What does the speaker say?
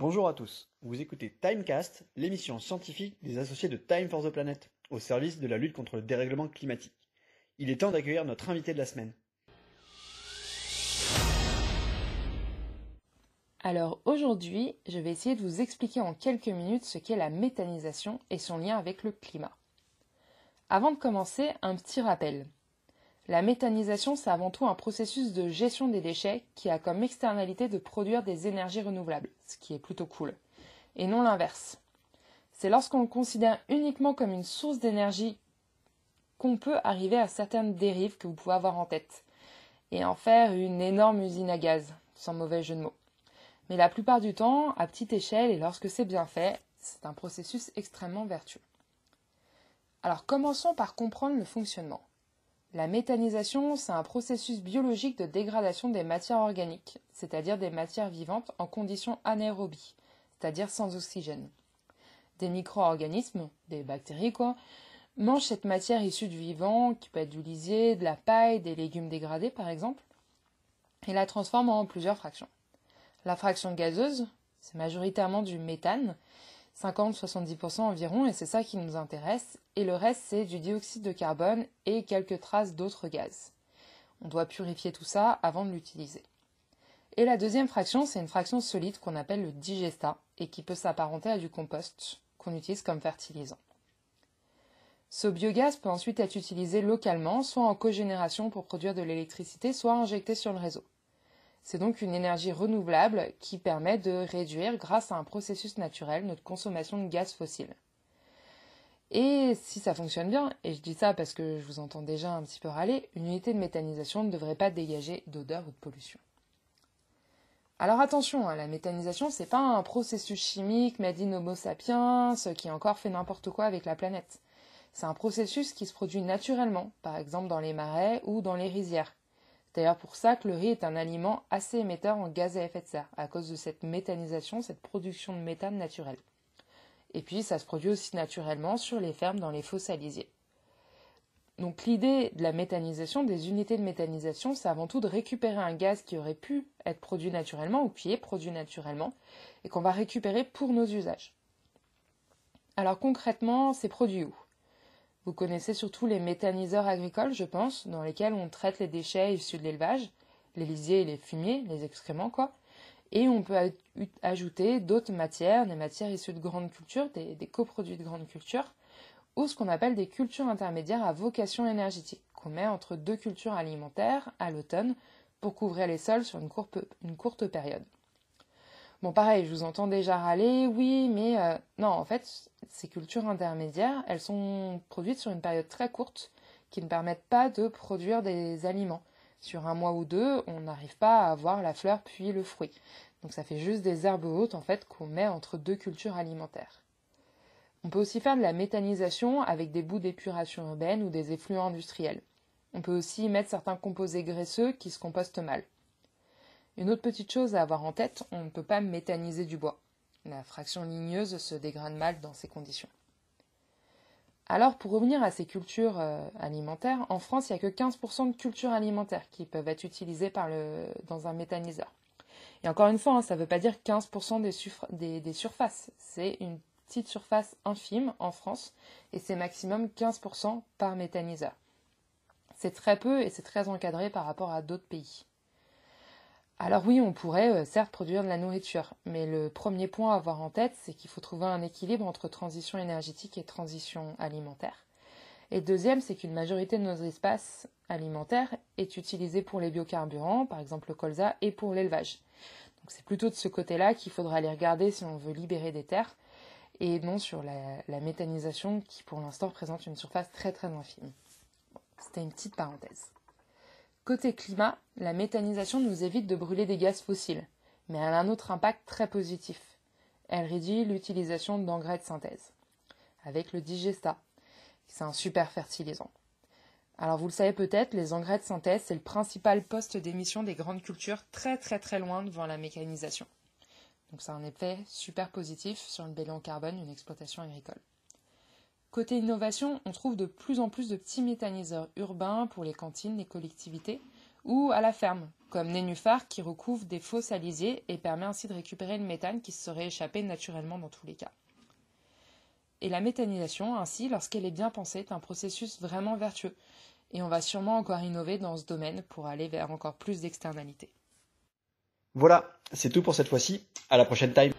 Bonjour à tous, vous écoutez Timecast, l'émission scientifique des associés de Time for the Planet, au service de la lutte contre le dérèglement climatique. Il est temps d'accueillir notre invité de la semaine. Alors aujourd'hui, je vais essayer de vous expliquer en quelques minutes ce qu'est la méthanisation et son lien avec le climat. Avant de commencer, un petit rappel. La méthanisation, c'est avant tout un processus de gestion des déchets qui a comme externalité de produire des énergies renouvelables, ce qui est plutôt cool, et non l'inverse. C'est lorsqu'on le considère uniquement comme une source d'énergie qu'on peut arriver à certaines dérives que vous pouvez avoir en tête, et en faire une énorme usine à gaz, sans mauvais jeu de mots. Mais la plupart du temps, à petite échelle et lorsque c'est bien fait, c'est un processus extrêmement vertueux. Alors commençons par comprendre le fonctionnement. La méthanisation, c'est un processus biologique de dégradation des matières organiques, c'est-à-dire des matières vivantes en conditions anaérobies, c'est-à-dire sans oxygène. Des micro-organismes, des bactéries quoi, mangent cette matière issue du vivant, qui peut être du lisier, de la paille, des légumes dégradés par exemple, et la transforment en plusieurs fractions. La fraction gazeuse, c'est majoritairement du méthane, 50-70% environ, et c'est ça qui nous intéresse, et le reste c'est du dioxyde de carbone et quelques traces d'autres gaz. On doit purifier tout ça avant de l'utiliser. Et la deuxième fraction, c'est une fraction solide qu'on appelle le digestat, et qui peut s'apparenter à du compost, qu'on utilise comme fertilisant. Ce biogaz peut ensuite être utilisé localement, soit en cogénération pour produire de l'électricité, soit injecté sur le réseau. C'est donc une énergie renouvelable qui permet de réduire, grâce à un processus naturel, notre consommation de gaz fossile. Et si ça fonctionne bien, et je dis ça parce que je vous entends déjà un petit peu râler, une unité de méthanisation ne devrait pas dégager d'odeur ou de pollution. Alors attention, hein, la méthanisation, c'est pas un processus chimique made in homo sapiens qui encore fait n'importe quoi avec la planète. C'est un processus qui se produit naturellement, par exemple dans les marais ou dans les rizières. C'est d'ailleurs pour ça que le riz est un aliment assez émetteur en gaz à effet de serre, à cause de cette méthanisation, cette production de méthane naturelle. Et puis ça se produit aussi naturellement sur les fermes dans les fosses alisiers. Donc l'idée de la méthanisation, des unités de méthanisation, c'est avant tout de récupérer un gaz qui aurait pu être produit naturellement ou qui est produit naturellement et qu'on va récupérer pour nos usages. Alors concrètement, c'est produit où? Vous connaissez surtout les méthaniseurs agricoles, je pense, dans lesquels on traite les déchets issus de l'élevage, les lisiers et les fumiers, les excréments, quoi. Et on peut ajouter d'autres matières, des matières issues de grandes cultures, des, coproduits de grandes cultures, ou ce qu'on appelle des cultures intermédiaires à vocation énergétique, qu'on met entre deux cultures alimentaires à l'automne pour couvrir les sols sur une courte période. Bon, pareil, je vous entends déjà râler, oui, mais euh, non, en fait, ces cultures intermédiaires, elles sont produites sur une période très courte qui ne permettent pas de produire des aliments. Sur un mois ou deux, on n'arrive pas à avoir la fleur puis le fruit. Donc ça fait juste des herbes hautes, en fait, qu'on met entre deux cultures alimentaires. On peut aussi faire de la méthanisation avec des bouts d'épuration urbaine ou des effluents industriels. On peut aussi mettre certains composés graisseux qui se compostent mal. Une autre petite chose à avoir en tête, on ne peut pas méthaniser du bois. La fraction ligneuse se dégrade mal dans ces conditions. Alors, pour revenir à ces cultures euh, alimentaires, en France, il n'y a que 15% de cultures alimentaires qui peuvent être utilisées dans un méthaniseur. Et encore une fois, hein, ça ne veut pas dire 15% des, des surfaces. C'est une petite surface infime en France et c'est maximum 15% par méthaniseur. C'est très peu et c'est très encadré par rapport à d'autres pays. Alors oui, on pourrait euh, certes produire de la nourriture, mais le premier point à avoir en tête, c'est qu'il faut trouver un équilibre entre transition énergétique et transition alimentaire. Et deuxième, c'est qu'une majorité de nos espaces alimentaires est utilisée pour les biocarburants, par exemple le colza, et pour l'élevage. Donc c'est plutôt de ce côté-là qu'il faudra aller regarder si on veut libérer des terres, et non sur la, méthanisation qui pour l'instant présente une surface très très infime. C'était une petite parenthèse. Côté climat, la méthanisation nous évite de brûler des gaz fossiles, mais elle a un autre impact très positif. Elle réduit l'utilisation d'engrais de synthèse, avec le digesta. C'est un super fertilisant. Alors vous le savez peut-être, les engrais de synthèse, c'est le principal poste d'émission des grandes cultures très très très loin devant la mécanisation. Donc ça a un effet super positif sur le bilan carbone d'une exploitation agricole. Côté innovation, on trouve de plus en plus de petits méthaniseurs urbains pour les cantines, les collectivités, ou à la ferme, comme Nénuphar qui recouvre des faux salisiers et permet ainsi de récupérer le méthane qui se serait échappé naturellement dans tous les cas. Et la méthanisation, ainsi, lorsqu'elle est bien pensée, est un processus vraiment vertueux. Et on va sûrement encore innover dans ce domaine pour aller vers encore plus d'externalités. Voilà, c'est tout pour cette fois-ci. À la prochaine time.